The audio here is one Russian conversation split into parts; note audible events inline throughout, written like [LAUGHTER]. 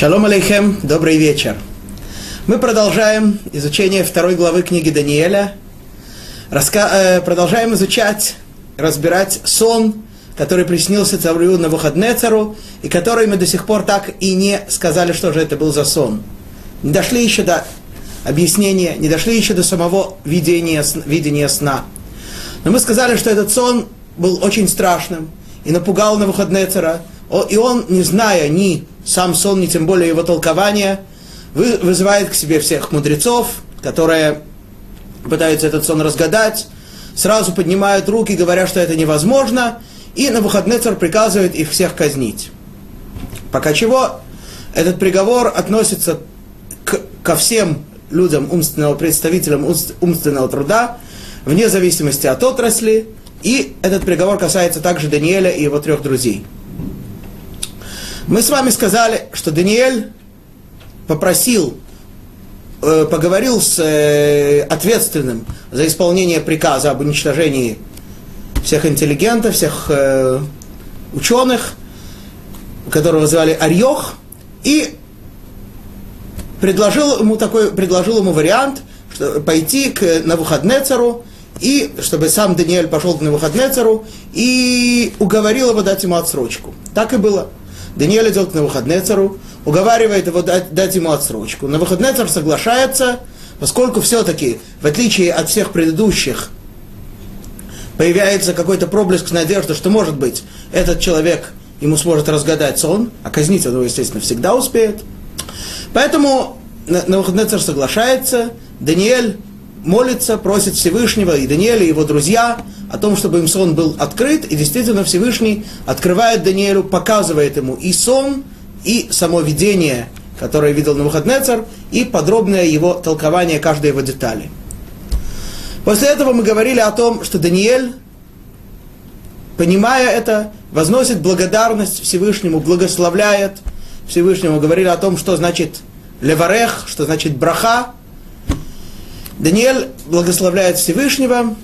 Шалом алейхем, добрый вечер. Мы продолжаем изучение второй главы книги Даниэля. Раска... Э, продолжаем изучать, разбирать сон, который приснился царю на Навуходнецару, и который мы до сих пор так и не сказали, что же это был за сон. Не дошли еще до объяснения, не дошли еще до самого видения, видения сна. Но мы сказали, что этот сон был очень страшным и напугал на Навуходнецара, и он, не зная ни сам сон, ни тем более его толкования, вызывает к себе всех мудрецов, которые пытаются этот сон разгадать, сразу поднимают руки, говоря, что это невозможно, и на Навуходнецар приказывает их всех казнить. Пока чего этот приговор относится к, ко всем людям умственного, представителям умственного труда, вне зависимости от отрасли, и этот приговор касается также Даниэля и его трех друзей. Мы с вами сказали, что Даниэль попросил, э, поговорил с э, ответственным за исполнение приказа об уничтожении всех интеллигентов, всех э, ученых, которого звали Арьох, и предложил ему такой, предложил ему вариант, что пойти к Навуходнецару, и чтобы сам Даниэль пошел к Навуходнецару и уговорил его дать ему отсрочку. Так и было. Даниэль идет к Навуходнецару, уговаривает его дать, дать ему отсрочку. Навуходнецар соглашается, поскольку все-таки, в отличие от всех предыдущих, появляется какой-то проблеск надежды, что, может быть, этот человек ему сможет разгадать сон, а казнить он его, естественно, всегда успеет. Поэтому Навуходнецар соглашается, Даниэль молится, просит Всевышнего, и Даниэль, и его друзья, о том, чтобы им сон был открыт, и действительно Всевышний открывает Даниэлю, показывает ему и сон, и само видение, которое видел Навуходнецар, и подробное его толкование каждой его детали. После этого мы говорили о том, что Даниэль, понимая это, возносит благодарность Всевышнему, благословляет. Всевышнему, говорили о том, что значит леварех, что значит браха, Даниэль благословляет Всевышнего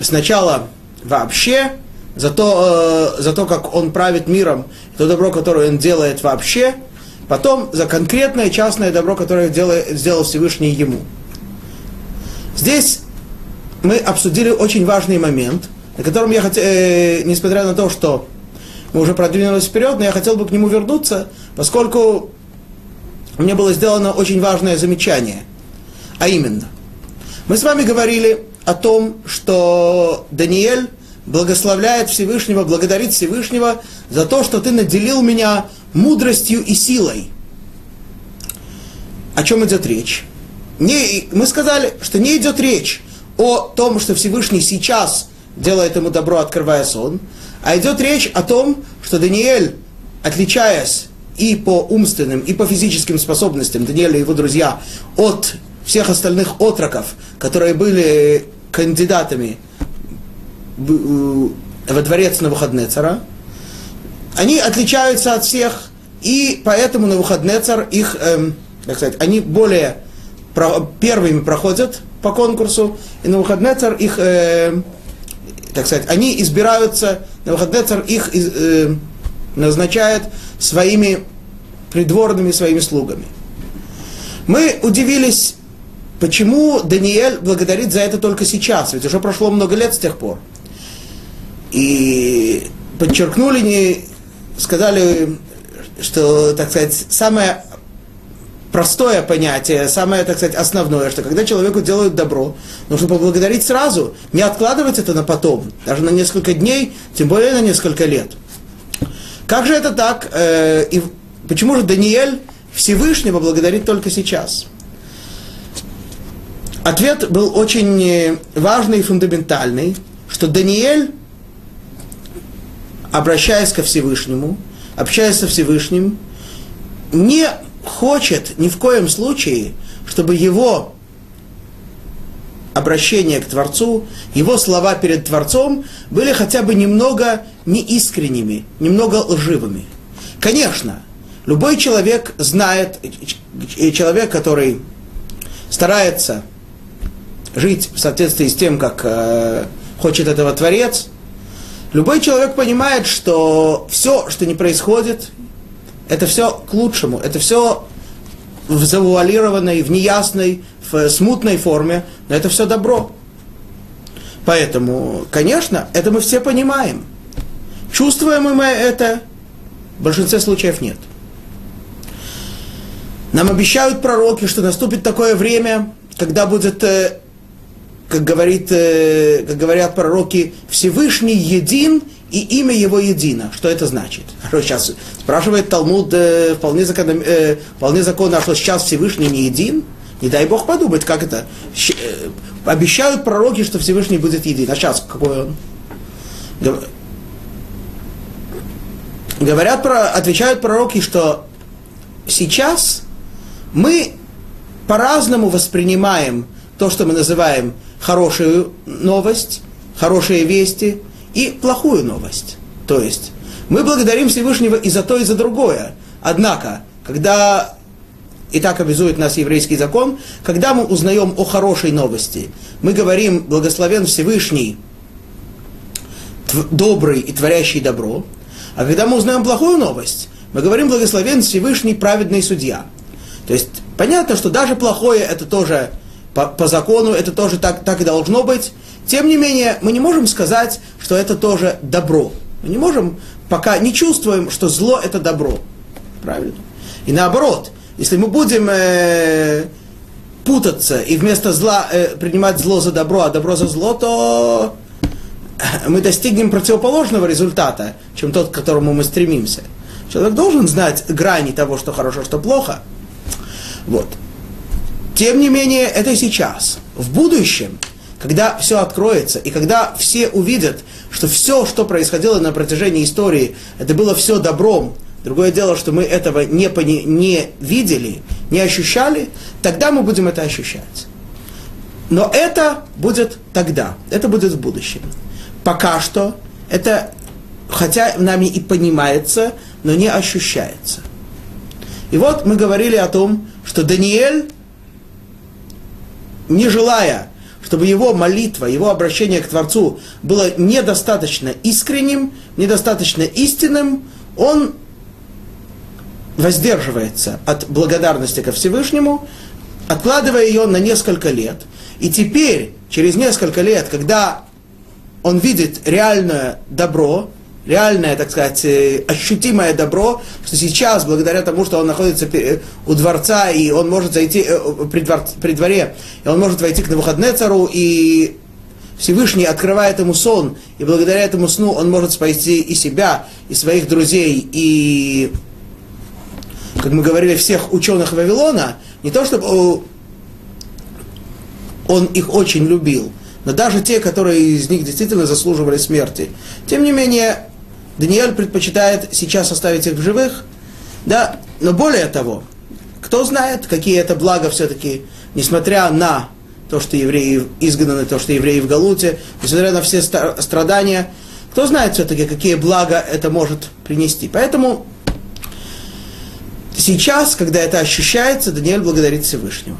сначала вообще за то, э, за то, как он правит миром, то добро, которое он делает вообще, потом за конкретное частное добро, которое делает, сделал Всевышний ему. Здесь мы обсудили очень важный момент, на котором я хотел, э, несмотря на то, что мы уже продвинулись вперед, но я хотел бы к нему вернуться, поскольку мне было сделано очень важное замечание. А именно, мы с вами говорили о том, что Даниэль благословляет Всевышнего, благодарит Всевышнего за то, что ты наделил меня мудростью и силой. О чем идет речь? Не, мы сказали, что не идет речь о том, что Всевышний сейчас делает ему добро, открывая сон, а идет речь о том, что Даниэль, отличаясь и по умственным, и по физическим способностям Даниэля и его друзья от всех остальных отроков, которые были кандидатами э, во дворец на выходные цара, они отличаются от всех, и поэтому на выходные цар их, эм, как сказать, они более про, первыми проходят по конкурсу, и на выходные цар их, э, так сказать, они избираются, на выходные цар их э, назначает своими придворными, своими слугами. Мы удивились Почему Даниэль благодарит за это только сейчас? Ведь уже прошло много лет с тех пор. И подчеркнули, не, сказали, что, так сказать, самое простое понятие, самое, так сказать, основное, что когда человеку делают добро, нужно поблагодарить сразу, не откладывать это на потом, даже на несколько дней, тем более на несколько лет. Как же это так? Э, и почему же Даниэль Всевышнего благодарит только сейчас? Ответ был очень э, важный и фундаментальный, что Даниэль, обращаясь ко Всевышнему, общаясь со Всевышним, не хочет ни в коем случае, чтобы его обращение к Творцу, его слова перед Творцом были хотя бы немного неискренними, немного лживыми. Конечно, любой человек знает, человек, который старается жить в соответствии с тем, как э, хочет этого Творец, любой человек понимает, что все, что не происходит, это все к лучшему, это все в завуалированной, в неясной, в смутной форме, но это все добро. Поэтому, конечно, это мы все понимаем. Чувствуем мы это? В большинстве случаев нет. Нам обещают пророки, что наступит такое время, когда будет, э, как, говорит, э, как говорят пророки, Всевышний един и имя его едино. Что это значит? Сейчас спрашивает Талмуд э, вполне, законно, вполне законно, а что сейчас Всевышний не един? Не дай Бог подумать, как это. Обещают пророки, что Всевышний будет един. А сейчас какой он? Говорят, отвечают пророки, что сейчас мы по-разному воспринимаем то, что мы называем хорошую новость, хорошие вести и плохую новость. То есть мы благодарим Всевышнего и за то, и за другое. Однако, когда и так обязует нас еврейский закон, когда мы узнаем о хорошей новости, мы говорим благословен Всевышний, добрый и творящий добро, а когда мы узнаем плохую новость, мы говорим благословен Всевышний праведный судья. То есть понятно, что даже плохое это тоже по, по закону, это тоже так, так и должно быть. Тем не менее, мы не можем сказать, что это тоже добро. Мы не можем, пока не чувствуем, что зло это добро. Правильно? И наоборот, если мы будем э, путаться и вместо зла э, принимать зло за добро, а добро за зло, то мы достигнем противоположного результата, чем тот, к которому мы стремимся. Человек должен знать грани того, что хорошо, что плохо – вот. Тем не менее, это сейчас. В будущем, когда все откроется, и когда все увидят, что все, что происходило на протяжении истории, это было все добром, другое дело, что мы этого не, пони, не видели, не ощущали, тогда мы будем это ощущать. Но это будет тогда, это будет в будущем. Пока что это, хотя нами и понимается, но не ощущается. И вот мы говорили о том, что Даниэль, не желая, чтобы его молитва, его обращение к Творцу было недостаточно искренним, недостаточно истинным, он воздерживается от благодарности ко Всевышнему, откладывая ее на несколько лет. И теперь, через несколько лет, когда он видит реальное добро, реальное, так сказать, э, ощутимое добро, что сейчас, благодаря тому, что он находится у дворца, и он может зайти э, при, двор, при дворе, и он может войти к Навуходнецару, и Всевышний открывает ему сон, и благодаря этому сну он может спасти и себя, и своих друзей, и, как мы говорили, всех ученых Вавилона, не то чтобы он их очень любил, но даже те, которые из них действительно заслуживали смерти. Тем не менее, Даниэль предпочитает сейчас оставить их в живых, да, но более того, кто знает, какие это блага все-таки, несмотря на то, что евреи изгнаны, то, что евреи в Галуте, несмотря на все страдания, кто знает все-таки, какие блага это может принести. Поэтому сейчас, когда это ощущается, Даниэль благодарит Всевышнего.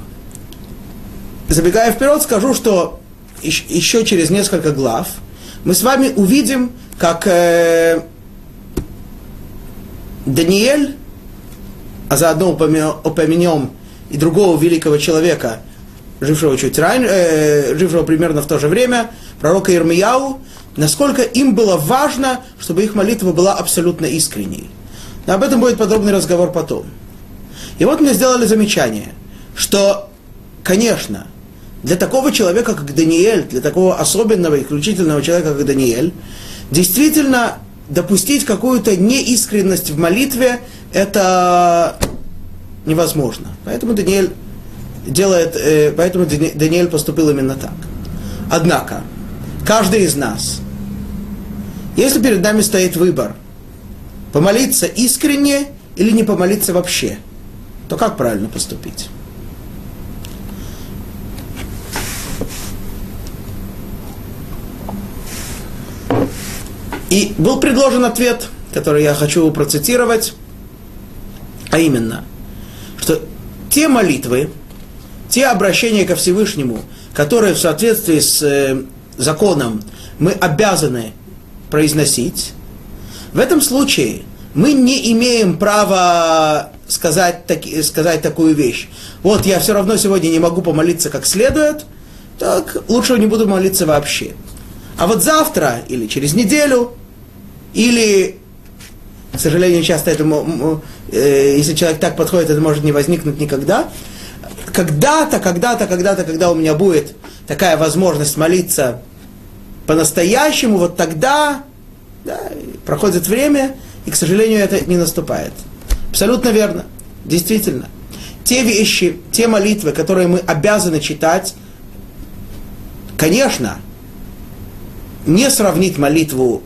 Забегая вперед, скажу, что еще через несколько глав мы с вами увидим, как э, Даниэль, а заодно упомянем и другого великого человека, жившего чуть раньше, э, жившего примерно в то же время, пророка Ирмияу, насколько им было важно, чтобы их молитва была абсолютно искренней. Но об этом будет подробный разговор потом. И вот мне сделали замечание, что, конечно, для такого человека, как Даниэль, для такого особенного, исключительного человека, как Даниэль, действительно допустить какую-то неискренность в молитве, это невозможно. Поэтому Даниэль делает, э, поэтому Даниэль поступил именно так. Однако, каждый из нас, если перед нами стоит выбор, помолиться искренне или не помолиться вообще, то как правильно поступить? И был предложен ответ, который я хочу процитировать, а именно, что те молитвы, те обращения ко Всевышнему, которые в соответствии с э, законом мы обязаны произносить, в этом случае мы не имеем права сказать, таки, сказать такую вещь. Вот я все равно сегодня не могу помолиться как следует, так лучше не буду молиться вообще. А вот завтра или через неделю, или, к сожалению, часто это, э, если человек так подходит, это может не возникнуть никогда. Когда-то, когда-то, когда-то, когда у меня будет такая возможность молиться по-настоящему, вот тогда да, проходит время, и, к сожалению, это не наступает. Абсолютно верно. Действительно. Те вещи, те молитвы, которые мы обязаны читать, конечно, не сравнить молитву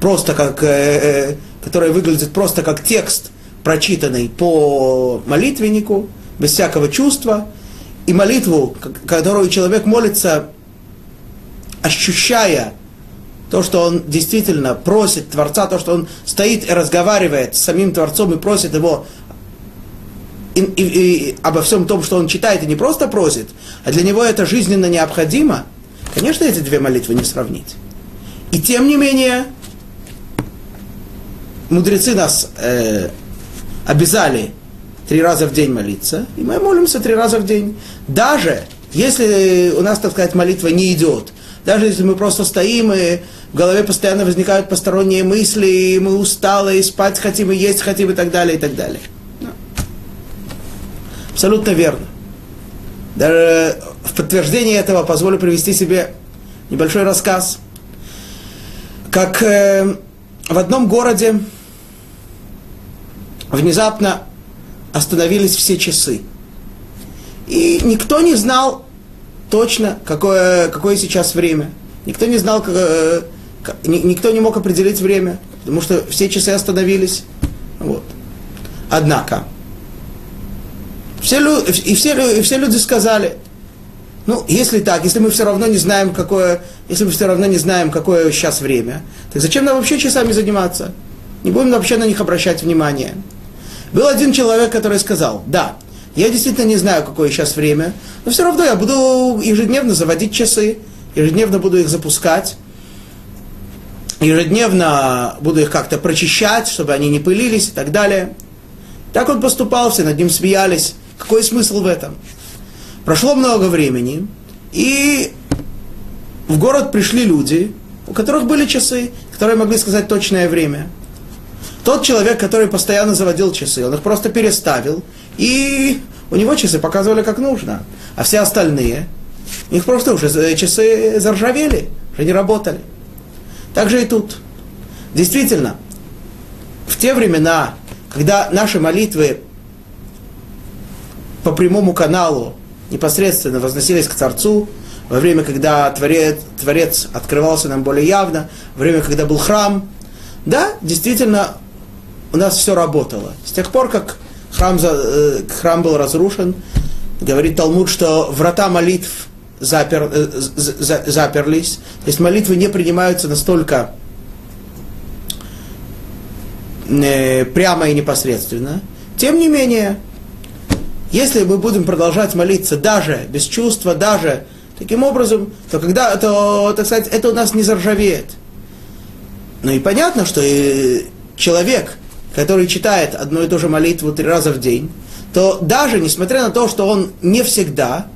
просто как, э, э, которая выглядит просто как текст, прочитанный по молитвеннику, без всякого чувства, и молитву, которую человек молится, ощущая то, что он действительно просит Творца, то, что он стоит и разговаривает с самим Творцом и просит его и, и, и обо всем том, что он читает, и не просто просит, а для него это жизненно необходимо, конечно, эти две молитвы не сравнить. И тем не менее, мудрецы нас э, обязали три раза в день молиться, и мы молимся три раза в день. Даже если у нас, так сказать, молитва не идет, даже если мы просто стоим, и в голове постоянно возникают посторонние мысли, и мы усталы, и спать хотим, и есть хотим, и так далее, и так далее. Абсолютно верно. Даже в подтверждение этого позволю привести себе небольшой рассказ. Как э, в одном городе внезапно остановились все часы. И никто не знал точно, какое, какое сейчас время. Никто не знал, как, э, никто не мог определить время, потому что все часы остановились. Вот. Однако, все, и, все, и все люди сказали, ну, если так, если мы все равно не знаем, какое, если мы все равно не знаем, какое сейчас время, так зачем нам вообще часами заниматься? Не будем вообще на них обращать внимание. Был один человек, который сказал, да, я действительно не знаю, какое сейчас время, но все равно я буду ежедневно заводить часы, ежедневно буду их запускать, ежедневно буду их как-то прочищать, чтобы они не пылились и так далее. Так он поступал, все над ним смеялись. Какой смысл в этом? Прошло много времени, и в город пришли люди, у которых были часы, которые могли сказать точное время. Тот человек, который постоянно заводил часы, он их просто переставил, и у него часы показывали как нужно. А все остальные, у них просто уже часы заржавели, уже не работали. Так же и тут. Действительно, в те времена, когда наши молитвы по прямому каналу непосредственно возносились к Творцу, во время, когда Творец, Творец открывался нам более явно, во время, когда был храм, да, действительно, у нас все работало. С тех пор, как храм, э, храм был разрушен, говорит Талмуд, что врата молитв запер, э, за, заперлись, то есть молитвы не принимаются настолько э, прямо и непосредственно. Тем не менее, если мы будем продолжать молиться даже без чувства, даже таким образом, то когда, то, так сказать, это у нас не заржавеет. Ну и понятно, что и человек, который читает одну и ту же молитву три раза в день, то даже несмотря на то, что он не всегда,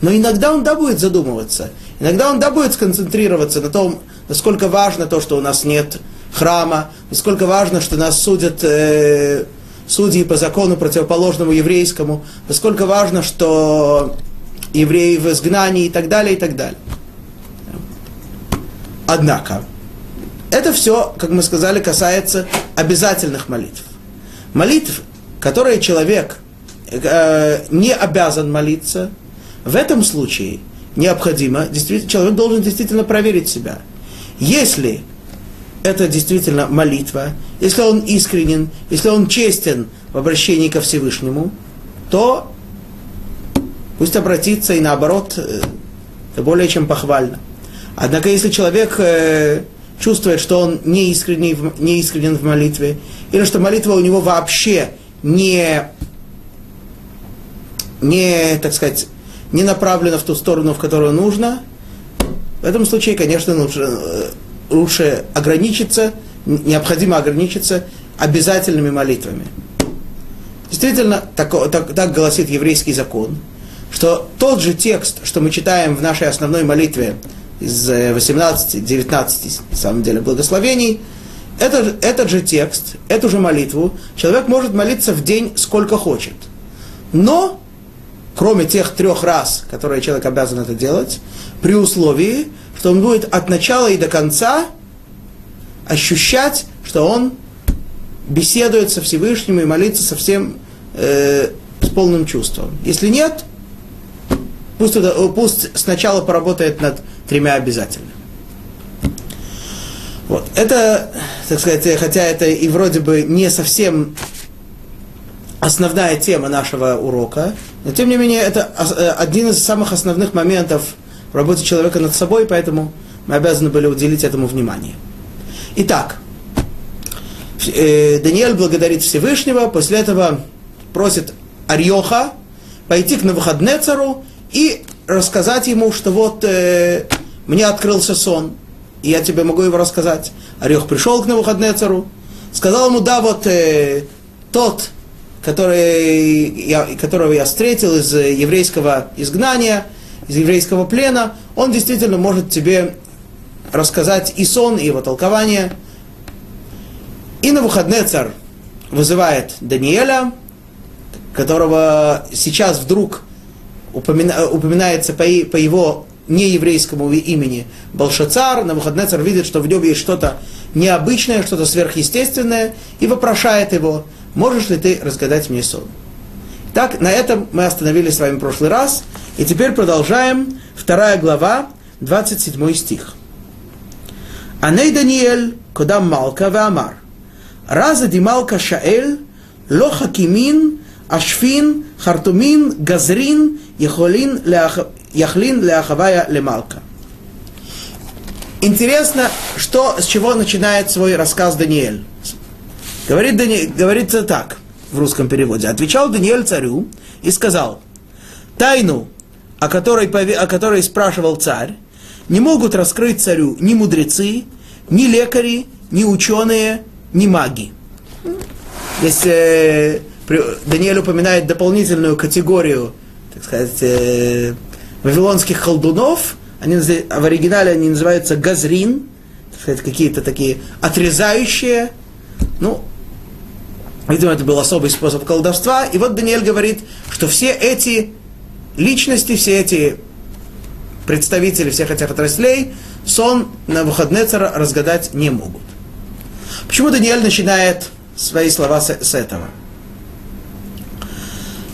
но иногда он да будет задумываться, иногда он да будет сконцентрироваться на том, насколько важно то, что у нас нет храма, насколько важно, что нас судят э, судьи по закону противоположному еврейскому, насколько важно, что евреи в изгнании и так далее, и так далее. Однако, это все, как мы сказали, касается обязательных молитв. Молитв, которые человек э, не обязан молиться, в этом случае необходимо, действительно, человек должен действительно проверить себя. Если это действительно молитва, если он искренен, если он честен в обращении ко Всевышнему, то пусть обратится и наоборот, э, это более чем похвально. Однако, если человек э, чувствует, что он не искренен, не искренен в молитве, или что молитва у него вообще не, не, так сказать, не направлена в ту сторону, в которую нужно, в этом случае, конечно, лучше, лучше ограничиться, необходимо ограничиться обязательными молитвами. Действительно, так, так, так гласит еврейский закон, что тот же текст, что мы читаем в нашей основной молитве из 18-19, на самом деле, благословений, это, этот же текст, эту же молитву человек может молиться в день сколько хочет. Но, кроме тех трех раз, которые человек обязан это делать, при условии, что он будет от начала и до конца ощущать, что он беседует со Всевышним и молится со всем э, с полным чувством. Если нет, пусть, пусть сначала поработает над тремя обязательно. Вот. Это, так сказать, хотя это и вроде бы не совсем основная тема нашего урока, но тем не менее это э, один из самых основных моментов в работе человека над собой, поэтому мы обязаны были уделить этому внимание. Итак, э, Даниэль благодарит Всевышнего, после этого просит Арьоха пойти к Навуходнецару и рассказать ему, что вот э, мне открылся сон, и я тебе могу его рассказать. Орех пришел к Навуходнецару, сказал ему, да, вот э, тот, который я, которого я встретил из еврейского изгнания, из еврейского плена, он действительно может тебе рассказать и сон, и его толкование. И Навуходнецар вызывает Даниэля, которого сейчас вдруг упомина, упоминается по, его нееврейскому имени Балшацар, Навуходнецар видит, что в нем есть что-то необычное, что-то сверхъестественное, и вопрошает его, можешь ли ты разгадать мне сон? Так, на этом мы остановились с вами в прошлый раз, и теперь продолжаем. Вторая глава, 27 стих. Аней Даниэль, кодам Малка Веамар. Раза Дималка Шаэль, ло хакимин, ашфин, хартумин, газрин, яхолин, яхлин ляхавая лемалка. Интересно, что, с чего начинает свой рассказ Даниэль. Говорит, Дани, говорится так в русском переводе. Отвечал Даниэль царю и сказал, тайну, о которой, о которой спрашивал царь, не могут раскрыть царю ни мудрецы, ни лекари, ни ученые, ни маги. Здесь э, Даниэль упоминает дополнительную категорию, так сказать, э, вавилонских колдунов, они, в оригинале они называются газрин, так сказать, какие-то такие отрезающие, ну, видимо, это был особый способ колдовства. И вот Даниэль говорит, что все эти личности, все эти представители всех этих отраслей сон на выходные разгадать не могут. Почему Даниэль начинает свои слова с, с этого?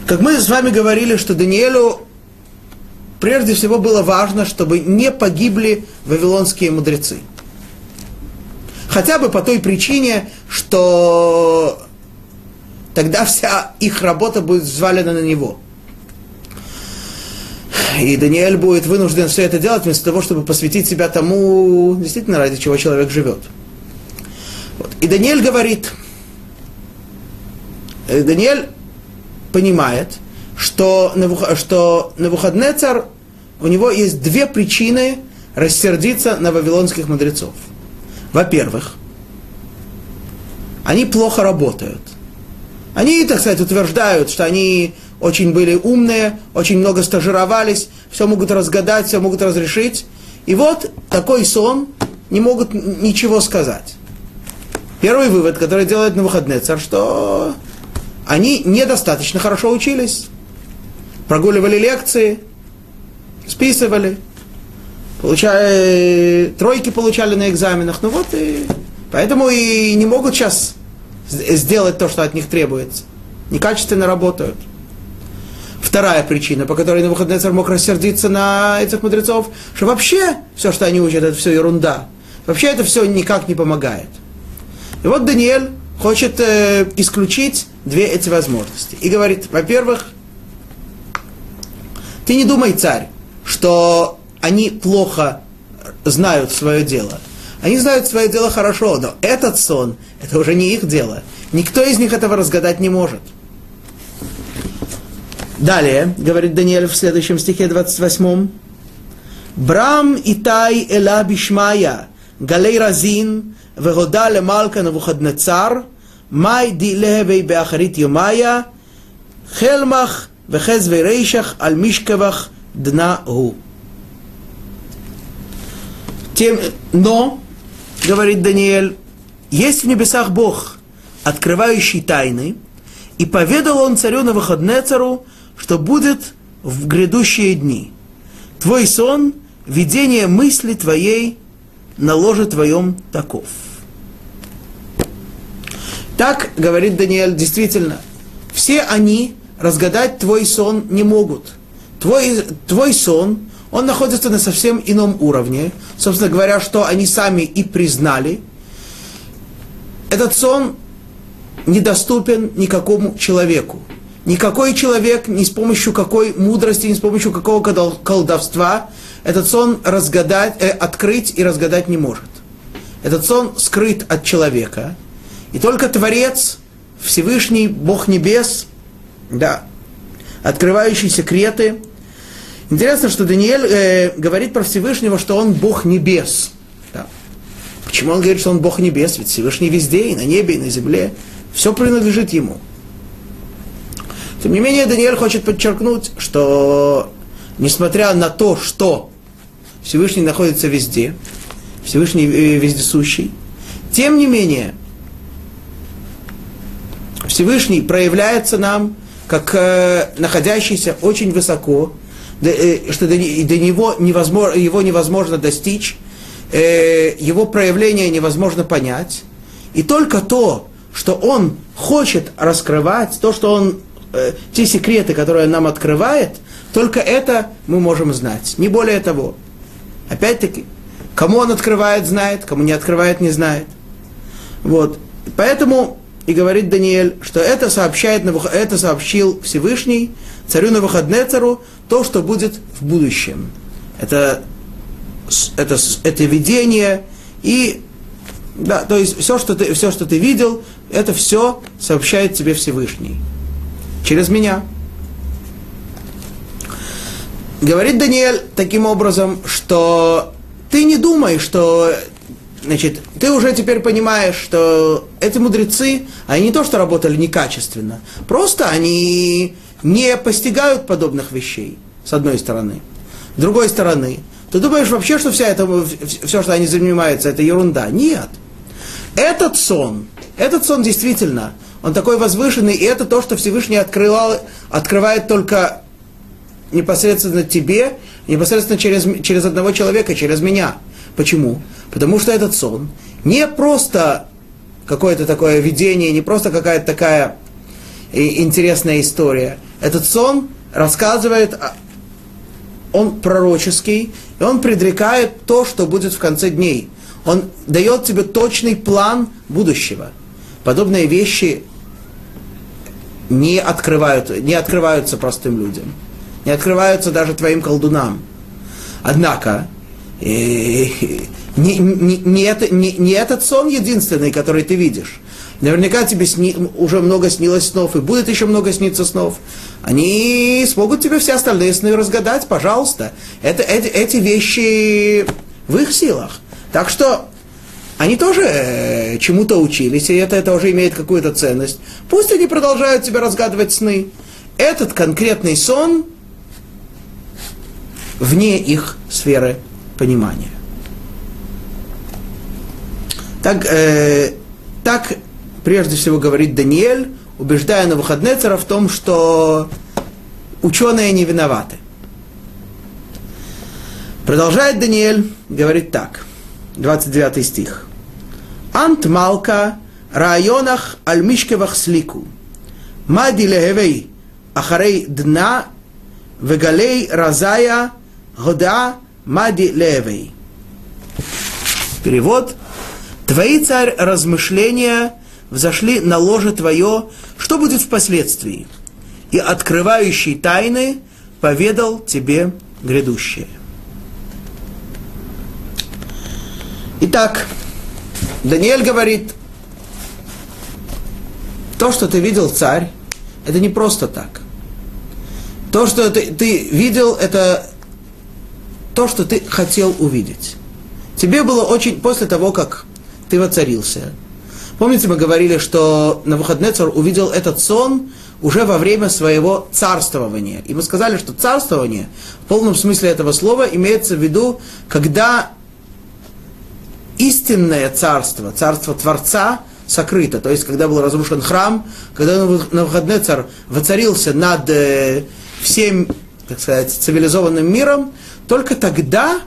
Как мы с вами говорили, что Даниэлю прежде всего было важно, чтобы не погибли вавилонские мудрецы. Хотя бы по той причине, что тогда вся их работа будет взвалена на него. И Даниэль будет вынужден все это делать вместо того, чтобы посвятить себя тому, действительно, ради чего человек живет. Вот. И Даниэль говорит, э, Даниэль понимает, что, что Навуходнецар, у него есть две причины рассердиться на вавилонских мудрецов. Во-первых, они плохо работают. Они, так сказать, утверждают, что они очень были умные, очень много стажировались, все могут разгадать, все могут разрешить. И вот такой сон не могут ничего сказать. Первый вывод, который делает на выходные царь, что они недостаточно хорошо учились прогуливали лекции, списывали, получали, тройки получали на экзаменах. Ну вот и поэтому и не могут сейчас сделать то, что от них требуется. Некачественно работают. Вторая причина, по которой Навуходнецар мог рассердиться на этих мудрецов, что вообще все, что они учат, это все ерунда. Вообще это все никак не помогает. И вот Даниэль хочет э, исключить две эти возможности. И говорит, во-первых, ты не думай, царь, что они плохо знают свое дело. Они знают свое дело хорошо, но этот сон, это уже не их дело. Никто из них этого разгадать не может. Далее, говорит Даниэль в следующем стихе 28. Брам Итай Эла Бишмая, Галей Разин, Вегода Лемалка Навуходнецар, май ди левей беахарит юмая, хелмах вехез верейшах аль мишкевах дна гу. Тем, но, говорит Даниэль, есть в небесах Бог, открывающий тайны, и поведал он царю на выходне цару, что будет в грядущие дни. Твой сон, видение мысли твоей на ложе твоем таков. Так говорит Даниэль, действительно, все они разгадать твой сон не могут. Твой, твой сон, он находится на совсем ином уровне. Собственно говоря, что они сами и признали. Этот сон недоступен никакому человеку. Никакой человек ни с помощью какой мудрости, ни с помощью какого колдовства этот сон разгадать, э, открыть и разгадать не может. Этот сон скрыт от человека – и только Творец, Всевышний, Бог Небес, да, открывающий секреты. Интересно, что Даниэль э, говорит про Всевышнего, что он Бог Небес. Да. Почему он говорит, что он Бог Небес? Ведь Всевышний везде, и на небе, и на земле. Все принадлежит ему. Тем не менее, Даниэль хочет подчеркнуть, что несмотря на то, что Всевышний находится везде, Всевышний э, вездесущий, тем не менее, Всевышний проявляется нам как э, находящийся очень высоко, да, э, что до, до него невозможно, его невозможно достичь, э, его проявление невозможно понять. И только то, что он хочет раскрывать, то, что он, э, те секреты, которые он нам открывает, только это мы можем знать, не более того. Опять-таки, кому он открывает, знает, кому не открывает, не знает. Вот. Поэтому и говорит Даниэль, что это, сообщает, это сообщил Всевышний царю Навуходнецару то, что будет в будущем. Это, это, это видение и да, то есть все что, ты, все, что ты видел, это все сообщает тебе Всевышний. Через меня. Говорит Даниэль таким образом, что ты не думай, что Значит, ты уже теперь понимаешь, что эти мудрецы, они не то что работали некачественно, просто они не постигают подобных вещей, с одной стороны. С другой стороны, ты думаешь вообще, что вся это, все, что они занимаются, это ерунда? Нет. Этот сон, этот сон действительно, он такой возвышенный, и это то, что Всевышний открывал, открывает только непосредственно тебе, непосредственно через, через одного человека, через меня. Почему? Потому что этот сон не просто какое-то такое видение, не просто какая-то такая интересная история. Этот сон рассказывает, он пророческий, и он предрекает то, что будет в конце дней. Он дает тебе точный план будущего. Подобные вещи не, открывают, не открываются простым людям, не открываются даже твоим колдунам. Однако, и, не, не, не, это, не, не этот сон единственный, который ты видишь. Наверняка тебе сни, уже много снилось снов, и будет еще много сниться снов. Они смогут тебе все остальные сны разгадать, пожалуйста. Это, эти, эти вещи в их силах. Так что они тоже э, чему-то учились, и это, это уже имеет какую-то ценность. Пусть они продолжают тебе разгадывать сны. Этот конкретный сон вне их сферы понимания. Так, э, так прежде всего говорит Даниэль, убеждая на Навуходнецера в том, что ученые не виноваты. Продолжает Даниэль, говорит так, 29 стих. Ант Малка районах альмишкевах слику. Мади лехевей ахарей дна вегалей разая года мади левей. Перевод – Твои, царь, размышления взошли на ложе твое, что будет впоследствии? И открывающий тайны поведал тебе грядущее. Итак, Даниэль говорит, то, что ты видел, царь, это не просто так. То, что ты, ты видел, это то, что ты хотел увидеть. Тебе было очень, после того, как ты воцарился. Помните, мы говорили, что Навуходнецар увидел этот сон уже во время своего царствования. И мы сказали, что царствование в полном смысле этого слова имеется в виду, когда истинное царство, царство Творца, сокрыто. То есть, когда был разрушен храм, когда Навуходнецар воцарился над э, всем, так сказать, цивилизованным миром, только тогда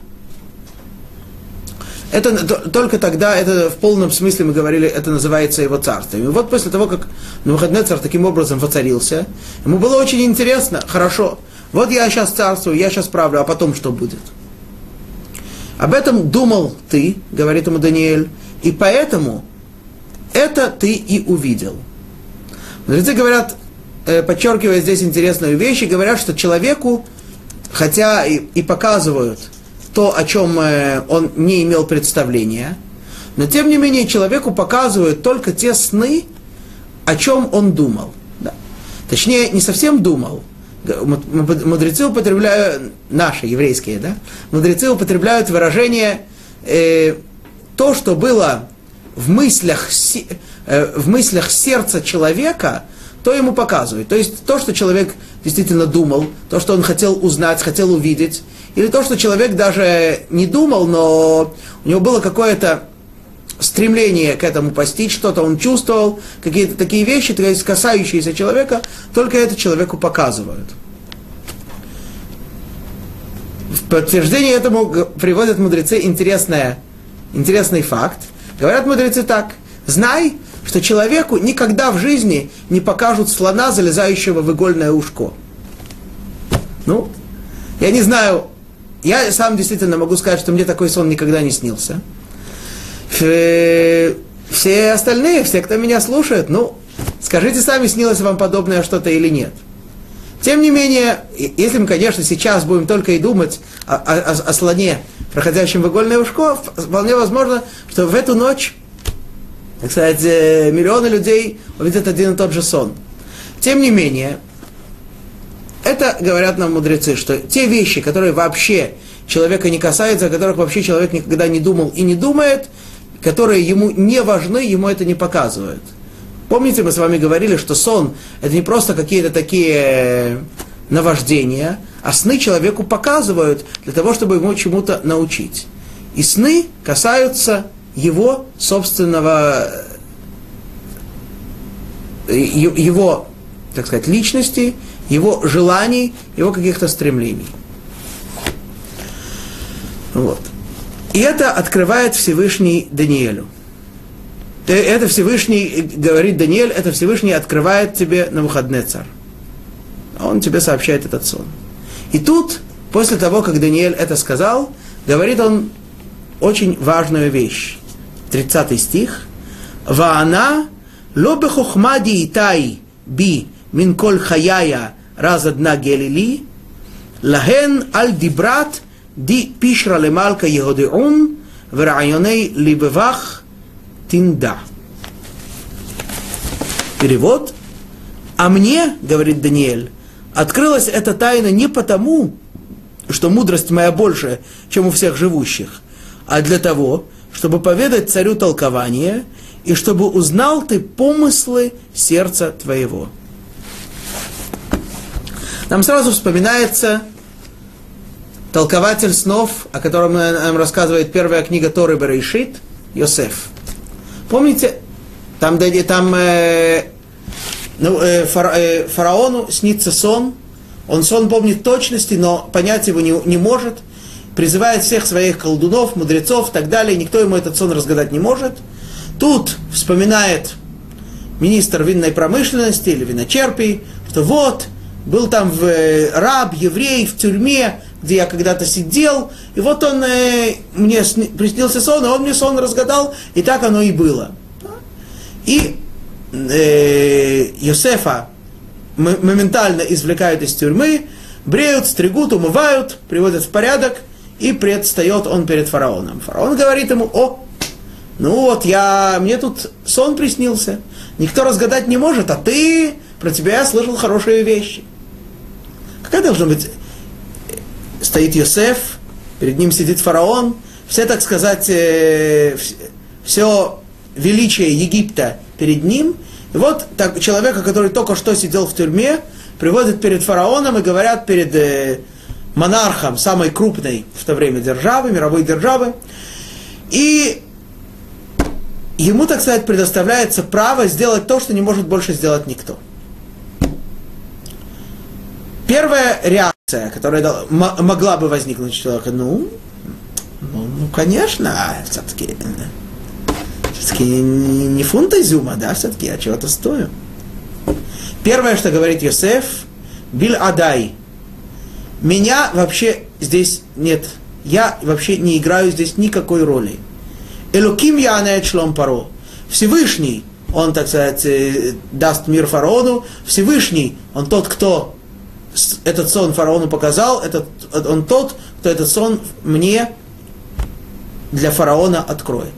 это только тогда, это в полном смысле мы говорили, это называется его царством. И вот после того, как Навуходнецар таким образом воцарился, ему было очень интересно, хорошо, вот я сейчас царствую, я сейчас правлю, а потом что будет? Об этом думал ты, говорит ему Даниэль, и поэтому это ты и увидел. Мудрецы говорят, э, подчеркивая здесь интересную вещь, говорят, что человеку, хотя и, и показывают – то, о чем э, он не имел представления. Но тем не менее человеку показывают только те сны, о чем он думал. Да. Точнее, не совсем думал. Мудрецы употребляют, наши еврейские, да, мудрецы употребляют выражение э, то, что было в мыслях, э, в мыслях сердца человека, то ему показывают. То есть то, что человек действительно думал, то, что он хотел узнать, хотел увидеть, или то, что человек даже не думал, но у него было какое-то стремление к этому постичь, что-то он чувствовал, какие-то такие вещи, то есть касающиеся человека, только это человеку показывают. В подтверждение этому приводят мудрецы интересное, интересный факт. Говорят мудрецы так, знай, что человеку никогда в жизни не покажут слона, залезающего в игольное ушко. Ну, я не знаю, я сам действительно могу сказать, что мне такой сон никогда не снился. Все остальные, все, кто меня слушает, ну, скажите сами, снилось вам подобное что-то или нет. Тем не менее, если мы, конечно, сейчас будем только и думать о, о, о слоне, проходящем в игольное ушко, вполне возможно, что в эту ночь, сказать, э, миллионы людей увидят один и тот же сон. Тем не менее, это говорят нам мудрецы, что те вещи, которые вообще человека не касаются, о которых вообще человек никогда не думал и не думает, которые ему не важны, ему это не показывают. Помните, мы с вами говорили, что сон – это не просто какие-то такие наваждения, а сны человеку показывают для того, чтобы ему чему-то научить. И сны касаются его собственного, э, его, так сказать, личности, его желаний, его каких-то стремлений. Вот. И это открывает Всевышний Даниэлю. Это Всевышний, э, говорит Даниэль, это Всевышний открывает тебе на выходный царь. Он тебе сообщает этот сон. И тут, после того, как Даниэль это сказал, говорит он очень важную вещь. 30 стих. Ваана ло бехохмади итай би мин коль хаяя раз одна гелили, лахен аль дибрат ди пишра лемалка егодеун, врайоней либевах тинда. Перевод. А мне, говорит Даниэль, открылась эта тайна не потому, что мудрость моя больше, чем у всех живущих, а для того, чтобы поведать царю толкование и чтобы узнал ты помыслы сердца твоего. Нам сразу вспоминается толкователь снов, о котором нам рассказывает первая книга Торы Берешит, Йосеф. Помните, там, там э, ну, э, фара, э, фараону снится сон, он сон помнит точности, но понять его не, не может, призывает всех своих колдунов, мудрецов и так далее, никто ему этот сон разгадать не может. Тут вспоминает министр винной промышленности или виночерпий, что вот, был там в, э, раб, еврей в тюрьме, где я когда-то сидел, и вот он э, мне сни, приснился сон, и он мне сон разгадал, и так оно и было. И э, Йосефа моментально извлекают из тюрьмы, бреют, стригут, умывают, приводят в порядок, и предстает он перед фараоном. Фараон говорит ему, о, ну вот, я, мне тут сон приснился, никто разгадать не может, а ты, про тебя я слышал хорошие вещи. Какая должна быть... Стоит Йосеф, перед ним сидит фараон, все, так сказать, э, все величие Египта перед ним. И вот так, человека, который только что сидел в тюрьме, приводят перед фараоном и говорят перед э, монархом самой крупной в то время державы, мировой державы. И ему, так сказать, предоставляется право сделать то, что не может больше сделать никто. Первая реакция, которая могла бы возникнуть у человека, ну, ну, ну конечно, все-таки, все-таки не, не фунт изюма, да, все-таки я чего-то стою. Первое, что говорит Йосеф, Биль Адай, меня вообще здесь нет, я вообще не играю здесь никакой роли. Элуким я шлом паро. Всевышний, он, так сказать, э, даст мир фараону. Всевышний, он тот, кто этот сон фараону показал, этот, он тот, кто этот сон мне для фараона откроет.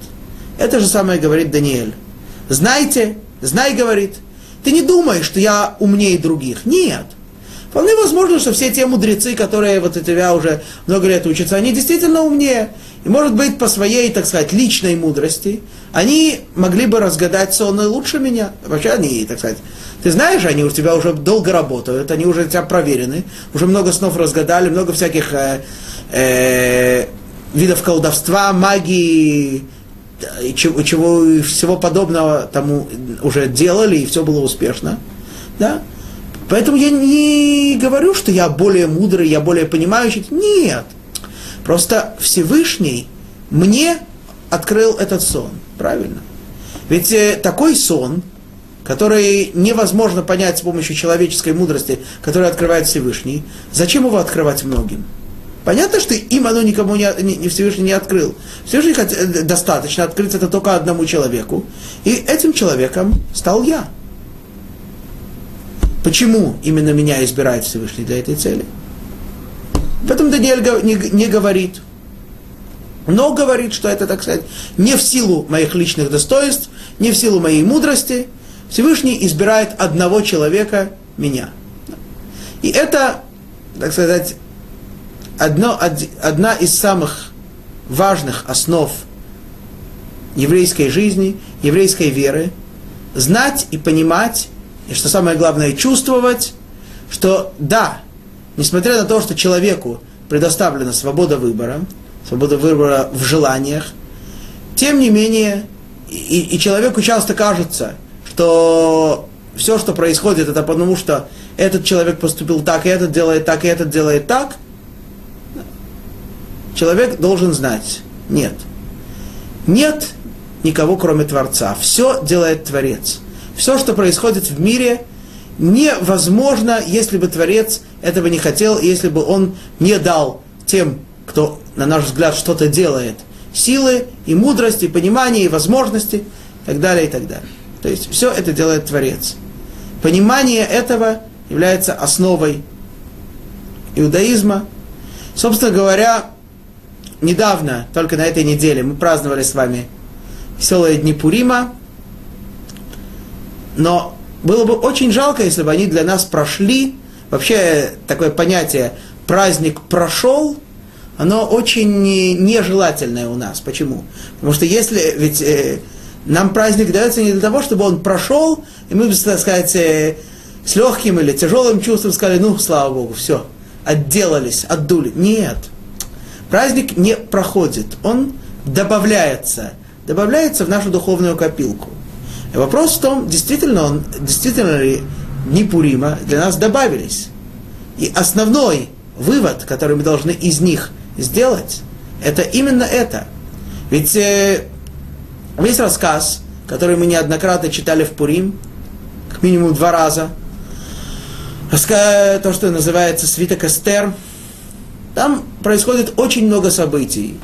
Это же самое говорит Даниэль. Знайте, знай, говорит, ты не думай, что я умнее других. Нет. Вполне возможно, что все те мудрецы, которые вот у тебя уже много лет учатся, они действительно умнее. И может быть, по своей, так сказать, личной мудрости, они могли бы разгадать сон лучше меня. Вообще они, так сказать, ты знаешь, они у тебя уже долго работают, они уже тебя проверены, уже много снов разгадали, много всяких э, э, видов колдовства, магии, и чего, чего всего подобного тому уже делали, и все было успешно. Да? Поэтому я не говорю, что я более мудрый, я более понимающий. Нет. Просто Всевышний мне открыл этот сон. Правильно? Ведь э, такой сон, который невозможно понять с помощью человеческой мудрости, который открывает Всевышний, зачем его открывать многим? Понятно, что им оно никому не, не, Всевышний не открыл. Всевышний э, достаточно открыть это только одному человеку. И этим человеком стал я. Почему именно меня избирает Всевышний для этой цели? Об этом Даниэль не, говорит. Но говорит, что это, так сказать, не в силу моих личных достоинств, не в силу моей мудрости. Всевышний избирает одного человека, меня. И это, так сказать, одно, одна из самых важных основ еврейской жизни, еврейской веры, знать и понимать и что самое главное, чувствовать, что да, несмотря на то, что человеку предоставлена свобода выбора, свобода выбора в желаниях, тем не менее, и, и человеку часто кажется, что все, что происходит, это потому, что этот человек поступил так, и этот делает так, и этот делает так. Человек должен знать, нет. Нет никого, кроме Творца. Все делает Творец все, что происходит в мире, невозможно, если бы Творец этого не хотел, если бы он не дал тем, кто, на наш взгляд, что-то делает, силы и мудрости, и понимания, и возможности, и так далее, и так далее. То есть все это делает Творец. Понимание этого является основой иудаизма. Собственно говоря, недавно, только на этой неделе, мы праздновали с вами веселые дни Пурима, но было бы очень жалко, если бы они для нас прошли. Вообще такое понятие праздник прошел, оно очень нежелательное у нас. Почему? Потому что если ведь э, нам праздник дается не для того, чтобы он прошел, и мы, так сказать, э, с легким или тяжелым чувством сказали, ну, слава Богу, все, отделались, отдули. Нет. Праздник не проходит, он добавляется, добавляется в нашу духовную копилку. И вопрос в том, действительно, он, действительно ли дни Пурима для нас добавились. И основной вывод, который мы должны из них сделать, это именно это. Ведь э, весь рассказ, который мы неоднократно читали в Пурим, как минимум два раза, то, что называется свиток Эстер, там происходит очень много событий.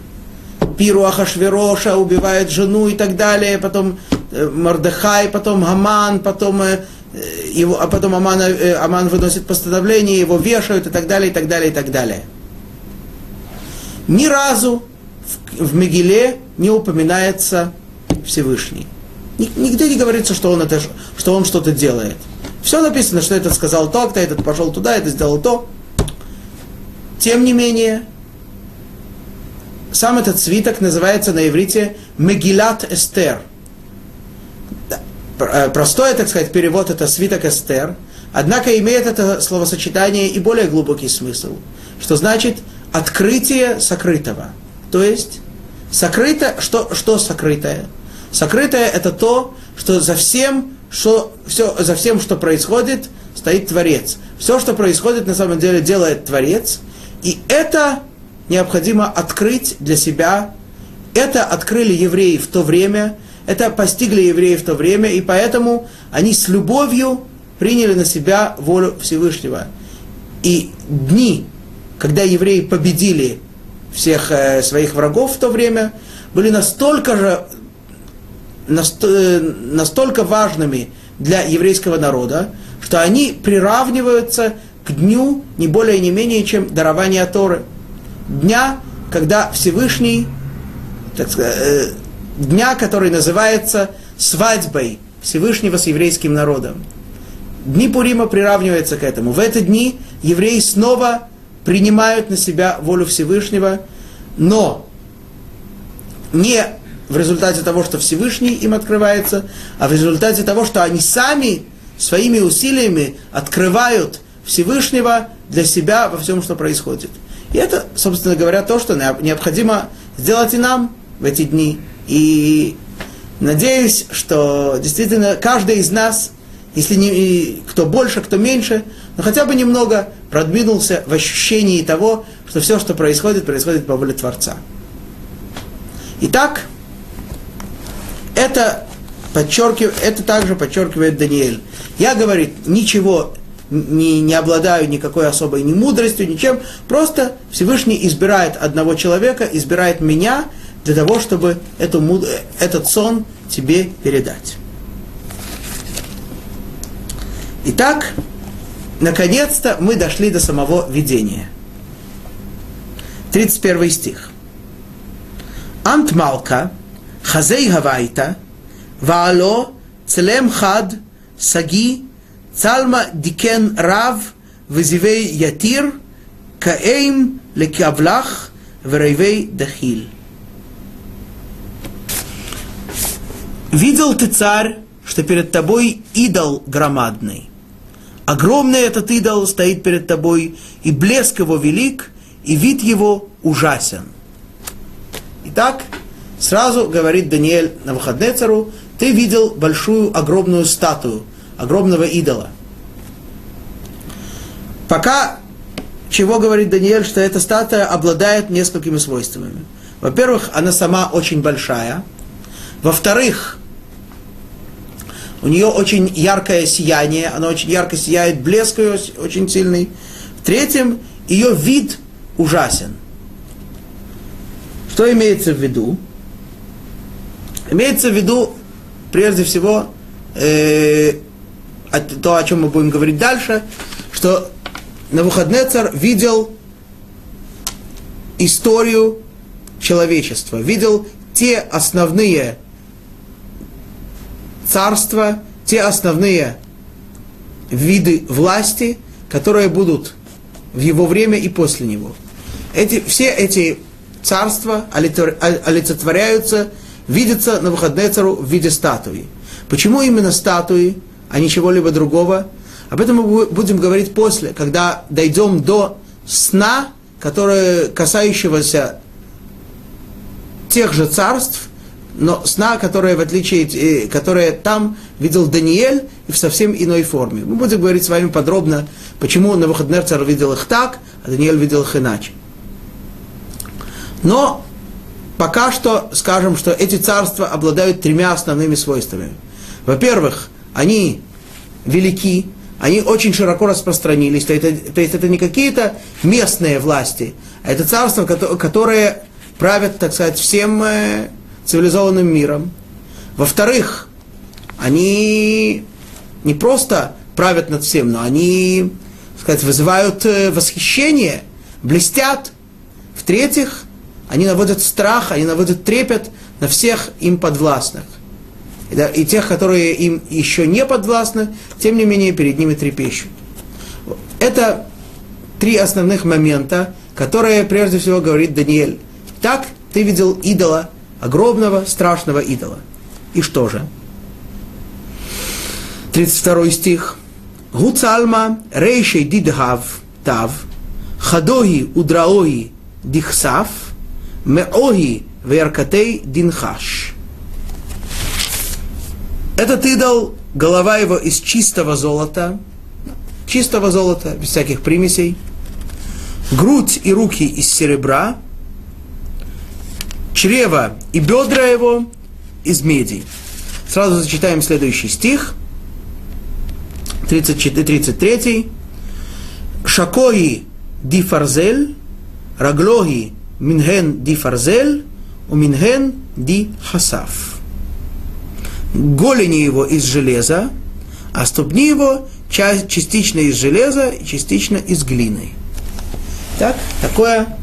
Пиру Ахашвероша убивает жену и так далее, потом Э, Мордехай, потом Аман, потом э, его, а потом Аман, э, Аман выносит постановление, его вешают и так далее, и так далее, и так далее. Ни разу в, в Мегиле не упоминается Всевышний. Нигде не говорится, что он, это, что он что-то делает. Все написано, что этот сказал то, кто этот пошел туда, это сделал то. Тем не менее, сам этот свиток называется на иврите Мегилат Эстер – Э, простой, так сказать, перевод это свиток Эстер, однако имеет это словосочетание и более глубокий смысл, что значит открытие сокрытого. То есть, сокрыто, что, что сокрытое? Сокрытое это то, что за всем, что, все, за всем, что происходит, стоит Творец. Все, что происходит, на самом деле делает Творец. И это необходимо открыть для себя. Это открыли евреи в то время, это постигли евреи в то время, и поэтому они с любовью приняли на себя волю Всевышнего. И дни, когда евреи победили всех э, своих врагов в то время, были настолько же э, настолько важными для еврейского народа, что они приравниваются к дню не более не менее, чем дарование Торы. Дня, когда Всевышний, так сказать, э, дня, который называется свадьбой Всевышнего с еврейским народом. Дни Пурима приравниваются к этому. В эти дни евреи снова принимают на себя волю Всевышнего, но не в результате того, что Всевышний им открывается, а в результате того, что они сами своими усилиями открывают Всевышнего для себя во всем, что происходит. И это, собственно говоря, то, что необходимо сделать и нам в эти дни. И надеюсь, что действительно каждый из нас, если не кто больше, кто меньше, но хотя бы немного продвинулся в ощущении того, что все, что происходит, происходит по воле Творца. Итак, это, подчеркив, это также подчеркивает Даниэль. Я, говорит, ничего не, не обладаю никакой особой ни мудростью, ничем. Просто Всевышний избирает одного человека, избирает меня для того, чтобы эту, этот сон тебе передать. Итак, наконец-то мы дошли до самого видения. 31 стих. Ант Малка, Хазей Гавайта, Ваало, Целем Хад, Саги, Цалма Дикен Рав, Везивей Ятир, Каэйм Лекавлах, Верейвей Дахиль. Видел ты, царь, что перед тобой идол громадный. Огромный этот идол стоит перед тобой, и блеск его велик, и вид его ужасен. Итак, сразу говорит Даниэль на Навуходнецару, ты видел большую огромную статую, огромного идола. Пока чего говорит Даниэль, что эта статуя обладает несколькими свойствами. Во-первых, она сама очень большая. Во-вторых, у нее очень яркое сияние, она очень ярко сияет, блеск ее очень сильный. В-третьем, ее вид ужасен. Что имеется в виду? Имеется в виду, прежде всего, э, то, о чем мы будем говорить дальше, что Навуходнецар видел историю человечества, видел те основные царства, те основные виды власти, которые будут в его время и после него. Эти, все эти царства олицетворяются, видятся на выходные цару в виде статуи. Почему именно статуи, а не чего-либо другого? Об этом мы будем говорить после, когда дойдем до сна, который, касающегося тех же царств, но сна, которая, в отличие, э, которая там видел Даниэль в совсем иной форме. Мы будем говорить с вами подробно, почему на выходные царь видел их так, а Даниэль видел их иначе. Но пока что скажем, что эти царства обладают тремя основными свойствами. Во-первых, они велики, они очень широко распространились, то, это, то есть это не какие-то местные власти, а это царства, которые правят, так сказать, всем э, цивилизованным миром. Во-вторых, они не просто правят над всем, но они, так сказать, вызывают э, восхищение, блестят. В-третьих, они наводят страх, они наводят трепет на всех им подвластных. И, тех, которые им еще не подвластны, тем не менее перед ними трепещут. Это три основных момента, которые прежде всего говорит Даниэль. Так ты видел идола, огромного, страшного идола. И что же? 32 стих. Гуцалма рейшей дидгав тав, хадоги удраоги дихсав, меоги веркатей динхаш. Этот идол, голова его из чистого золота, чистого золота, без всяких примесей, грудь и руки из серебра, чрево и бедра его из меди. Сразу зачитаем следующий стих, 34, 33. Шакои ди фарзель, раглоги минген ди фарзель, у минген ди хасаф. Голени его из железа, а ступни его частично из железа и частично из глины. Так, такое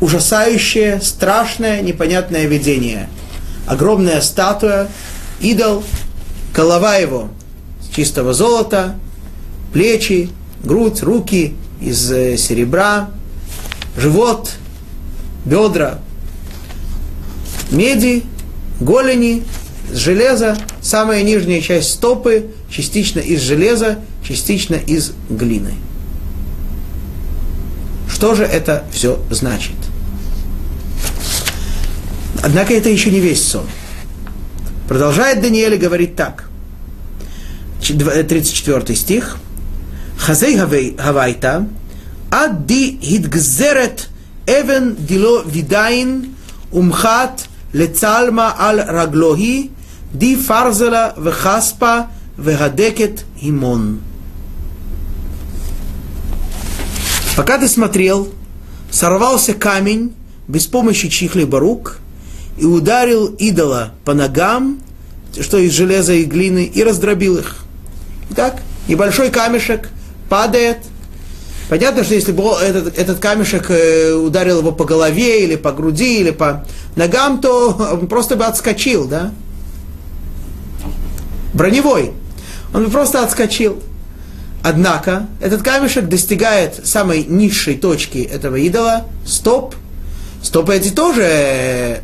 ужасающее, страшное, непонятное видение. Огромная статуя, идол, голова его с чистого золота, плечи, грудь, руки из э, серебра, живот, бедра, меди, голени, железа, самая нижняя часть стопы частично из железа, частично из глины. Что же это все значит? Однако это еще не весь сон. Продолжает Даниэль и говорит так. 34 э, стих. Хазей Гавайта, Адди Хидгзерет Эвен Дило Видайн Умхат лецалма ал Раглохи Ди Фарзела Вехаспа Вегадекет Имон. Пока ты смотрел, сорвался камень без помощи чьих-либо рук – и ударил идола по ногам, что из железа и глины, и раздробил их. Так, небольшой камешек падает. Понятно, что если бы этот, этот камешек э, ударил его по голове, или по груди, или по ногам, то он просто бы отскочил, да? Броневой. Он бы просто отскочил. Однако этот камешек достигает самой низшей точки этого идола, стоп. Стопы эти тоже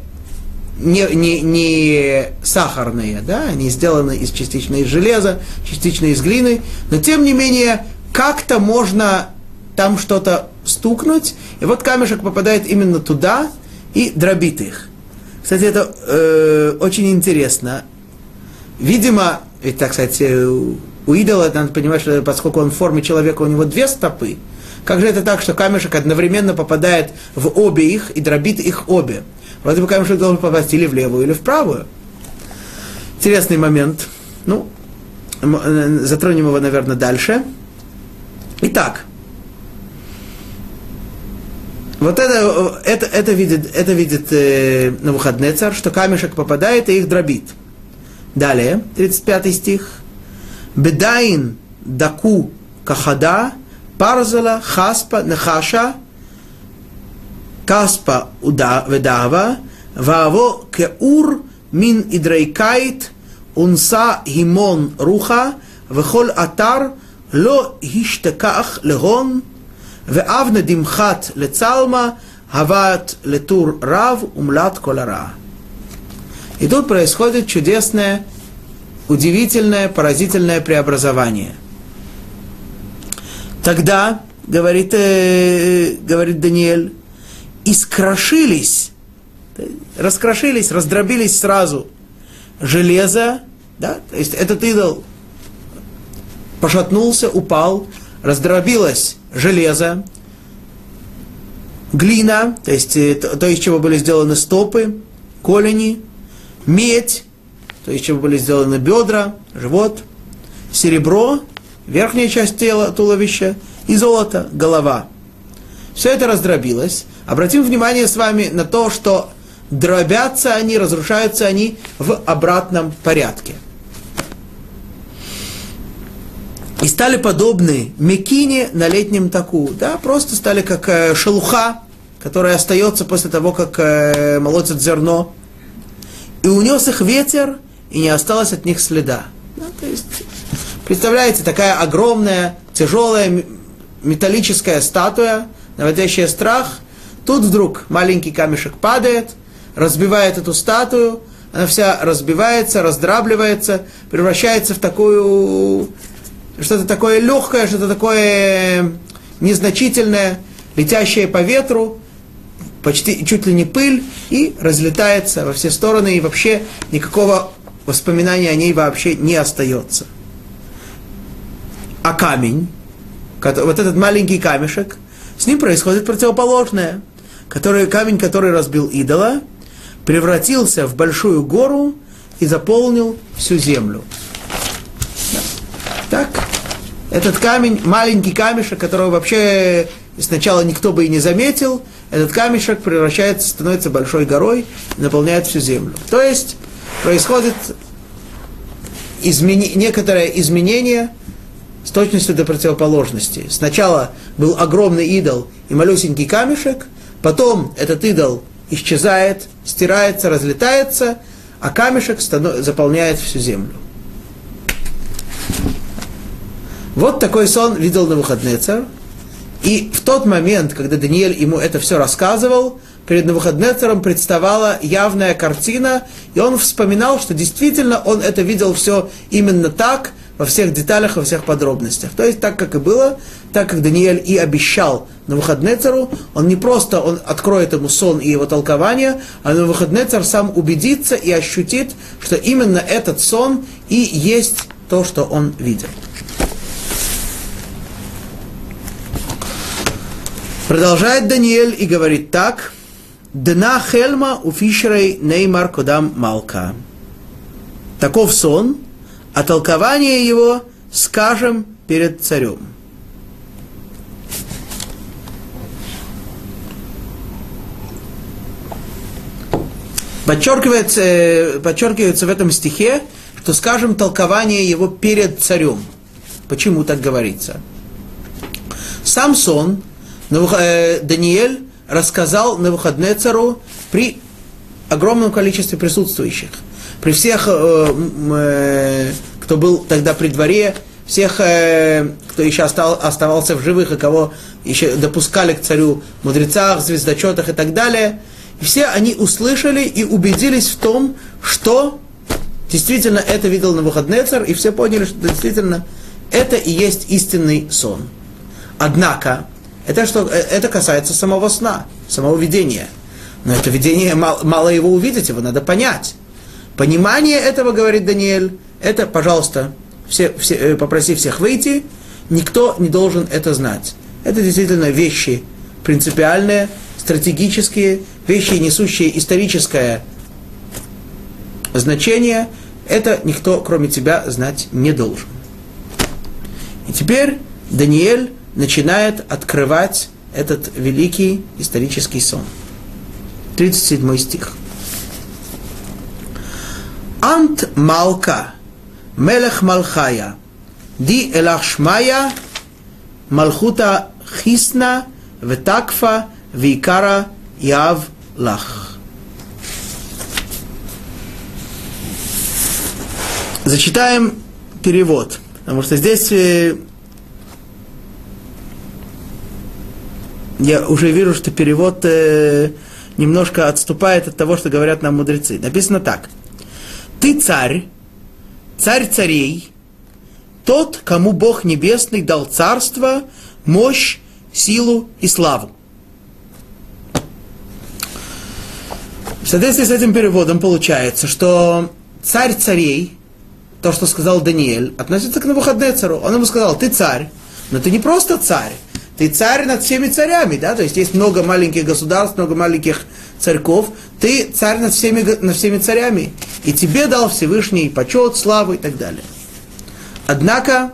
не, не, не сахарные, да, они сделаны из частично из железа, частично из глины, но тем не менее как-то можно там что-то стукнуть, и вот камешек попадает именно туда и дробит их. Кстати, это э, очень интересно. Видимо, ведь, так сказать, у идола, надо понимать, что поскольку он в форме человека, у него две стопы, как же это так, что камешек одновременно попадает в обе их и дробит их обе? Вроде бы камешек должен попасть или в левую, или в правую. Интересный момент. Ну, э, затронем его, наверное, дальше. Итак, вот это, это, это видит, это видит э, Навуходнецар, что камешек попадает и их дробит. Далее, 35 стих. Бедаин даку кахада, парзала хаспа нехаша, каспа ведава, ваво кеур мин идрейкайт, унса химон руха, вехол атар לא השתכח להון, ואב נדימחת לצלמה, הבאת לטור רב умлат колара. И тут происходит чудесное, удивительное, поразительное преобразование. Тогда, говорит, э, говорит Даниэль, искрошились, раскрошились, раздробились сразу железо, да, то есть этот идол пошатнулся, упал, раздробилось железо, глина, то есть э, то, то, из чего были сделаны стопы, колени, медь, то есть чего были сделаны бедра, живот, серебро, верхняя часть тела, туловища, и золото, голова. Все это раздробилось. Обратим внимание с вами на то, что дробятся они, разрушаются они в обратном порядке. И стали подобны мекине на летнем таку. Да, просто стали как э, шелуха, которая остается после того, как э, молотят зерно. И унес их ветер, и не осталось от них следа. Да, то есть, представляете, такая огромная, тяжелая металлическая статуя, наводящая страх. Тут вдруг маленький камешек падает, разбивает эту статую, она вся разбивается, раздрабливается, превращается в такую, что-то такое легкое, что-то такое незначительное, летящее по ветру, почти чуть ли не пыль, и разлетается во все стороны, и вообще никакого воспоминания о ней вообще не остается. А камень, вот этот маленький камешек, с ним происходит противоположное. Который, камень, который разбил идола, превратился в большую гору и заполнил всю землю. Так, этот камень, маленький камешек, которого вообще сначала никто бы и не заметил, этот камешек превращается, становится большой горой и наполняет всю землю. То есть происходит измени, некоторое изменение с точностью до противоположности. Сначала был огромный идол и малюсенький камешек, потом этот идол исчезает, стирается, разлетается, а камешек заполняет всю землю. Вот такой сон видел на выходные царь. И в тот момент, когда Даниэль ему это все рассказывал, перед Навуходнецером представала явная картина, и он вспоминал, что действительно он это видел все именно так, во всех деталях, во всех подробностях. То есть так, как и было, так как Даниэль и обещал на Навуходнецеру, он не просто он откроет ему сон и его толкование, а на Навуходнецер сам убедится и ощутит, что именно этот сон и есть то, что он видел. Продолжает Даниэль и говорит так. Дна хельма у фишерей неймар кодам малка. Таков сон, а толкование его скажем перед царем. Подчеркивается, э, подчеркивается в этом стихе, что скажем толкование его перед царем. Почему так говорится? Сам сон э, Даниэль рассказал на выходные цару при огромном количестве присутствующих. При всех, э, кто был тогда при дворе, всех, кто еще оставался в живых и кого еще допускали к царю, мудрецах, звездочетах и так далее. Все они услышали и убедились в том, что действительно это видел на выходные царь, и все поняли, что действительно это и есть истинный сон. Однако, это, что, э, это касается самого сна, самого видения. Но это видение, мало, мало его увидеть, его надо понять. Понимание этого, говорит Даниэль, это, пожалуйста, все, все, э, попроси всех выйти, никто не должен это знать. Это действительно вещи принципиальные, стратегические, вещи, несущие историческое значение. Это никто, кроме тебя, знать не должен. И теперь Даниэль начинает открывать этот великий исторический сон. 37 стих. Ант Малка, Мелех Малхая, Ди Элах Шмая, Малхута Хисна, Ветакфа, Викара Яв Лах. Зачитаем перевод, потому что здесь э, я уже вижу, что перевод э, немножко отступает от того, что говорят нам мудрецы. Написано так. Ты царь, царь царей, тот, кому Бог Небесный дал царство, мощь, силу и славу. В соответствии с этим переводом получается, что царь царей, то, что сказал Даниэль, относится к Навуходнецеру. Он ему сказал, ты царь, но ты не просто царь, ты царь над всеми царями, да, то есть есть много маленьких государств, много маленьких царьков, ты царь над всеми, над всеми царями, и тебе дал Всевышний почет, славу и так далее. Однако,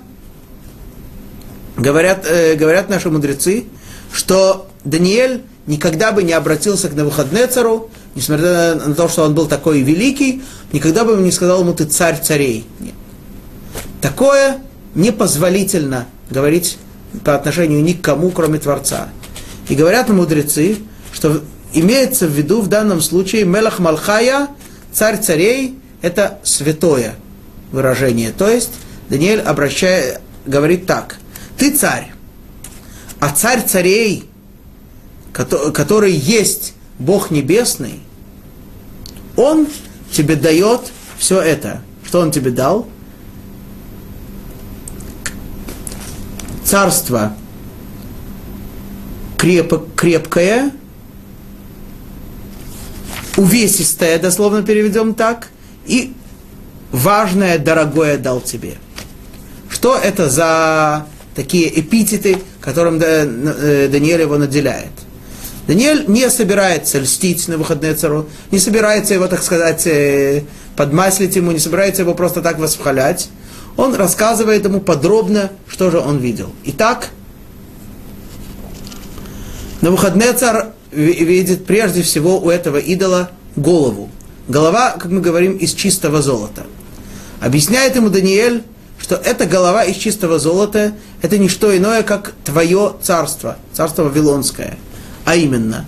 говорят, э, говорят наши мудрецы, что Даниэль никогда бы не обратился к Навуходнецару, несмотря на то, что он был такой великий, никогда бы не сказал ему, ты царь царей. Нет. Такое непозволительно говорить по отношению ни к кому, кроме Творца. И говорят мудрецы, что имеется в виду в данном случае Мелах Малхая, царь царей, это святое выражение. То есть Даниэль обращает, говорит так, ты царь, а царь царей, который есть Бог Небесный, он тебе дает все это. Что он тебе дал? Царство креп, крепкое, увесистое, дословно переведем так, и важное, дорогое дал тебе. Что это за такие эпитеты, которым э, Даниэль его наделяет? Даниэль не собирается льстить на выходные цару, не собирается его, так сказать, э, подмаслить ему, не собирается его просто так восхвалять. Он рассказывает ему подробно, что же он видел. Итак, на выходные царь видит прежде всего у этого идола голову. Голова, как мы говорим, из чистого золота. Объясняет ему Даниэль, что эта голова из чистого золота, это не что иное, как твое царство, царство Вавилонское. А именно,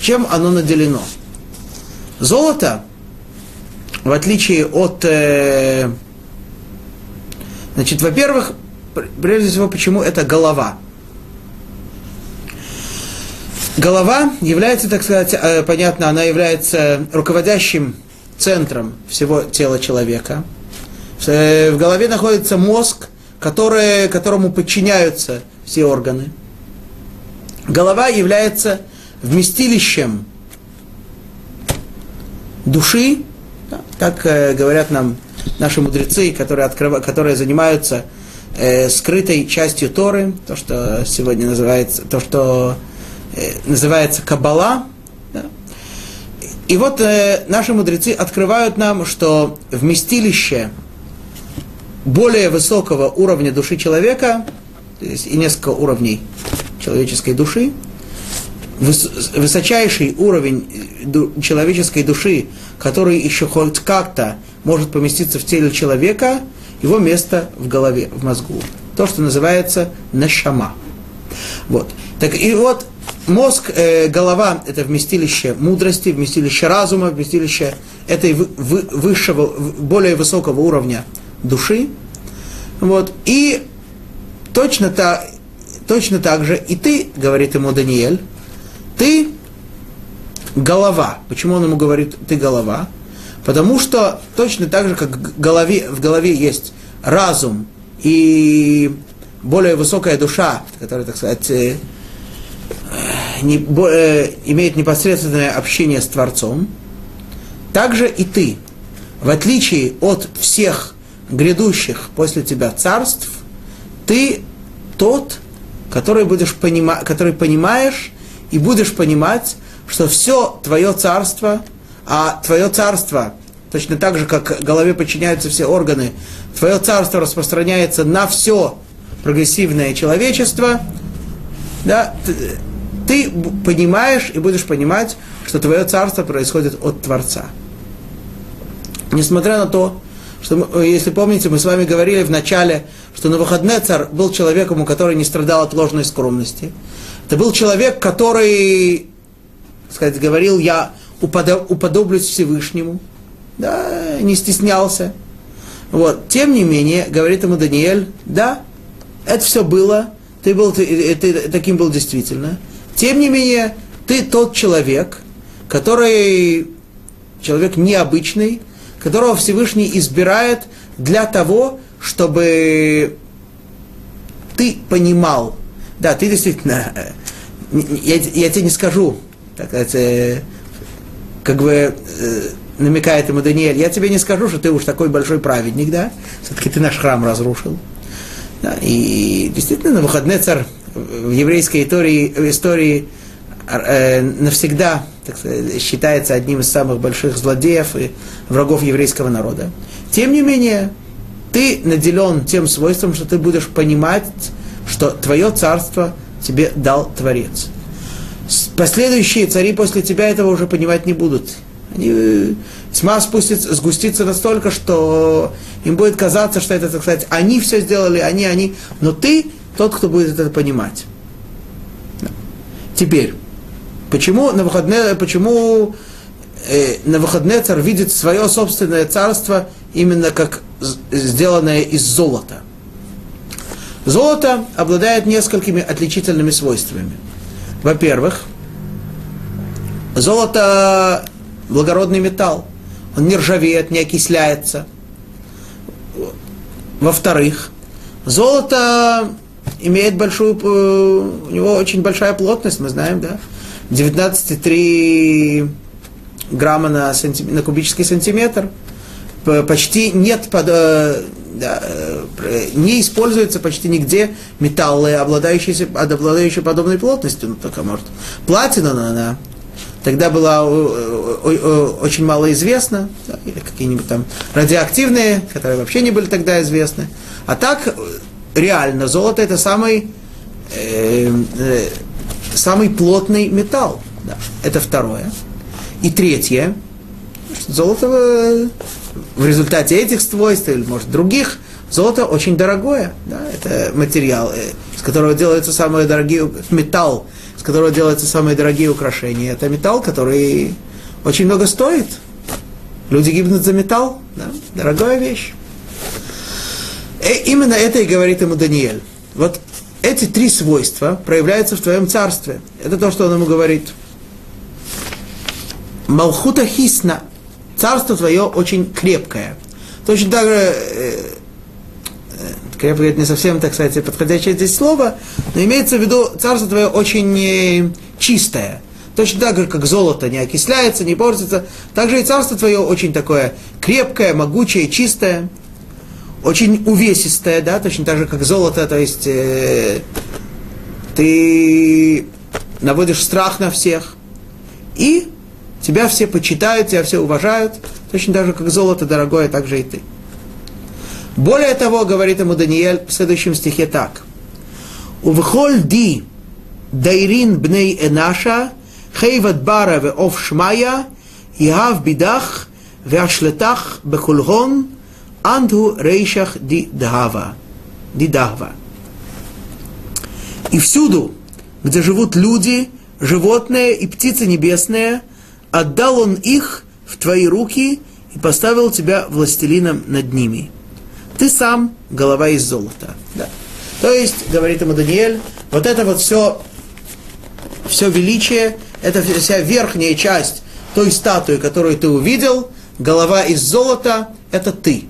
чем оно наделено? Золото, в отличие от... Э, значит, во-первых, прежде всего, почему это голова? Голова является, так сказать, э, понятно, она является руководящим центром всего тела человека. В голове находится мозг, который, которому подчиняются все органы. Голова является вместилищем души, как э, говорят нам наши мудрецы, которые, открыв... которые занимаются э, скрытой частью Торы, то, что сегодня называется, то, что э, называется Кабала. Да? И вот э, наши мудрецы открывают нам, что вместилище более высокого уровня души человека, то есть и несколько уровней человеческой души, высочайший уровень э, человеческой души, который еще хоть как-то может поместиться в теле человека, его место в голове, в мозгу. То, что называется нашама. Вот. Так и вот мозг, э, голова – это вместилище мудрости, вместилище разума, вместилище этой высшего, более высокого уровня души. Вот. И точно, та, точно так же и ты, говорит ему Даниэль, ты голова. Почему он ему говорит, ты голова? Потому что точно так же, как в голове, в голове есть разум и более высокая душа, которая, так сказать, э, не, э, имеет непосредственное общение с Творцом, также и ты, в отличие от всех грядущих после тебя царств, ты тот, который, будешь понима, который понимаешь и будешь понимать, что все твое царство, а твое царство, точно так же, как голове подчиняются все органы, твое царство распространяется на все прогрессивное человечество, да, ты, понимаешь и будешь понимать, что твое царство происходит от Творца. Несмотря на то, что, мы, если помните, мы с вами говорили в начале, что на выходные царь был человеком, у которого не страдал от ложной скромности. Это был человек, который, сказать, говорил, я уподоблюсь Всевышнему, да, не стеснялся. Вот. Тем не менее, говорит ему Даниэль, да, это все было, ты, был, ты, ты таким был действительно. Тем не менее, ты тот человек, который, человек необычный, которого Всевышний избирает для того, чтобы ты понимал, да, ты действительно, э, я, я тебе не скажу, так сказать, как бы э, намекает ему Даниэль, я тебе не скажу, что ты уж такой большой праведник, да, все-таки ты наш храм разрушил. Да, и действительно, на выходные царь в еврейской истории, истории э, навсегда так сказать, считается одним из самых больших злодеев и врагов еврейского народа. Тем не менее, ты наделен тем свойством, что ты будешь понимать, что твое царство тебе дал Творец. Последующие цари после тебя этого уже понимать не будут. Они, э, тьма спустится, сгустится настолько, что им будет казаться, что это, так сказать, они все сделали, они, они. Но ты тот, кто будет это понимать. Теперь, Почему на выходные, почему э, на выходные царь видит свое собственное царство именно как сделанное из золота? Золото обладает несколькими отличительными свойствами. Во-первых, золото благородный металл. он не ржавеет, не окисляется. Во-вторых, золото имеет большую, э, у него очень большая плотность, мы знаем, да, 19,3 грамма на, сантим, на кубический сантиметр. Почти нет, под, э, э, не используется почти нигде металлы, обладающие, обладающие подобной плотностью, ну только может. Платина, она тогда была очень мало известна, или какие-нибудь там радиоактивные, которые вообще не были тогда известны. А так реально золото это самый, э, э, самый плотный металл. Да. Это второе. И третье, золото э, в результате этих свойств, или может других, золото очень дорогое. Да. Это материал, э, из которого делаются самые дорогие, металл, из которого делаются самые дорогие украшения. Это металл, который очень много стоит. Люди гибнут за металл, да, дорогая вещь. И э, именно это и говорит ему Даниэль. Вот эти три свойства проявляются в твоем царстве. Это то, что он ему говорит. Малхута хисна. Царство твое очень крепкое. Точно так же, э, э, крепкое это не совсем, так сказать, подходящее здесь слово, но имеется в виду, царство твое очень э, чистое. Точно так же, как золото не окисляется, не портится, так же и царство твое очень такое крепкое, могучее, чистое очень увесистая, да, точно так же, как золото, то есть э, ты наводишь страх на всех, и тебя все почитают, тебя все уважают, точно так же, как золото дорогое, так же и ты. Более того, говорит ему Даниэль в следующем стихе так. Увхоль ди дайрин бней энаша, хейват бара ве офшмая шмая, бидах, ве ашлетах бехульгон, Андhu рейшах ди дхава. Ди дахва. И всюду, где живут люди, животные и птицы небесные, отдал он их в твои руки и поставил тебя властелином над ними. Ты сам голова из золота. Да. То есть, говорит ему Даниэль, вот это вот все, все величие, это вся верхняя часть той статуи, которую ты увидел, голова из золота, это ты.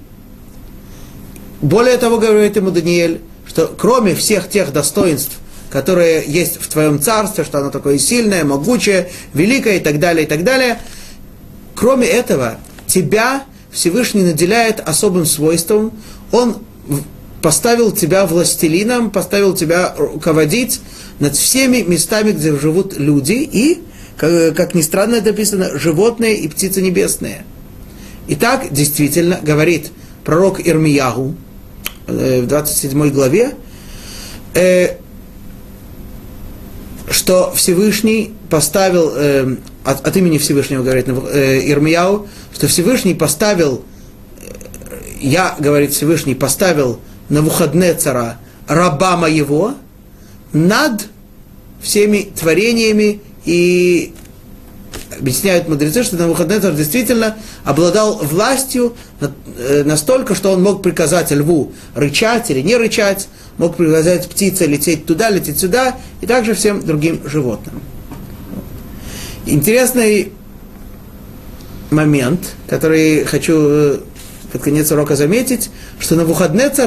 Более того, говорит ему Даниэль, что кроме всех тех достоинств, которые есть в твоем царстве, что оно такое сильное, могучее, великое и так далее, и так далее, кроме этого, тебя Всевышний наделяет особым свойством, он поставил тебя властелином, поставил тебя руководить над всеми местами, где живут люди, и, как, ни странно это написано, животные и птицы небесные. И так действительно говорит пророк Ирмиягу, в 27 главе, э, что Всевышний поставил, э, от, от имени Всевышнего говорит э, Ирмияу, что Всевышний поставил, я, говорит Всевышний, поставил на выходные цара раба моего над всеми творениями и объясняют мудрецы, что Навуходнецар действительно обладал властью э, настолько, что он мог приказать льву рычать или не рычать, мог приказать птице лететь туда, лететь сюда, и также всем другим животным. Интересный момент, который хочу э, под конец урока заметить, что на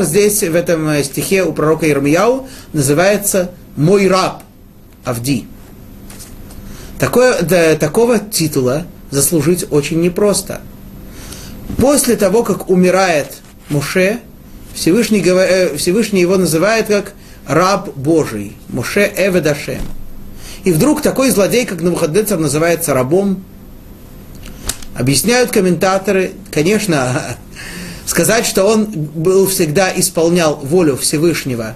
здесь, в этом э, стихе у пророка Ирмияу, называется «мой раб» Авди. Такое, да, такого титула заслужить очень непросто. После того, как умирает Муше, Всевышний, э, Всевышний его называет как раб Божий, Муше Эведашем. И вдруг такой злодей, как Навуходнецар, называется рабом. Объясняют комментаторы, конечно, [LAUGHS] сказать, что он был всегда исполнял волю Всевышнего,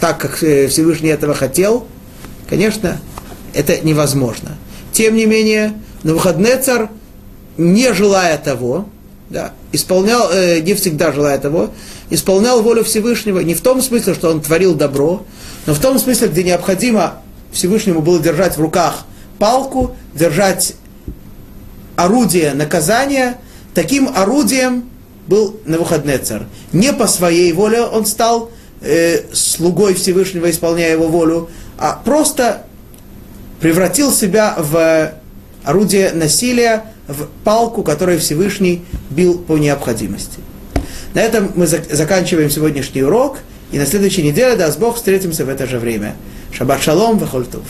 так как э, Всевышний этого хотел, конечно, это невозможно. Тем не менее, Навуходнецар, не желая того, да, исполнял, э, не всегда желая того, исполнял волю Всевышнего не в том смысле, что он творил добро, но в том смысле, где необходимо Всевышнему было держать в руках палку, держать орудие наказания, таким орудием был Навуходнецар. Не по своей воле он стал э, слугой Всевышнего, исполняя его волю, а просто превратил себя в орудие насилия в палку, которой Всевышний бил по необходимости. На этом мы заканчиваем сегодняшний урок, и на следующей неделе, даст Бог, встретимся в это же время. Шаббат шалом, вахольтов.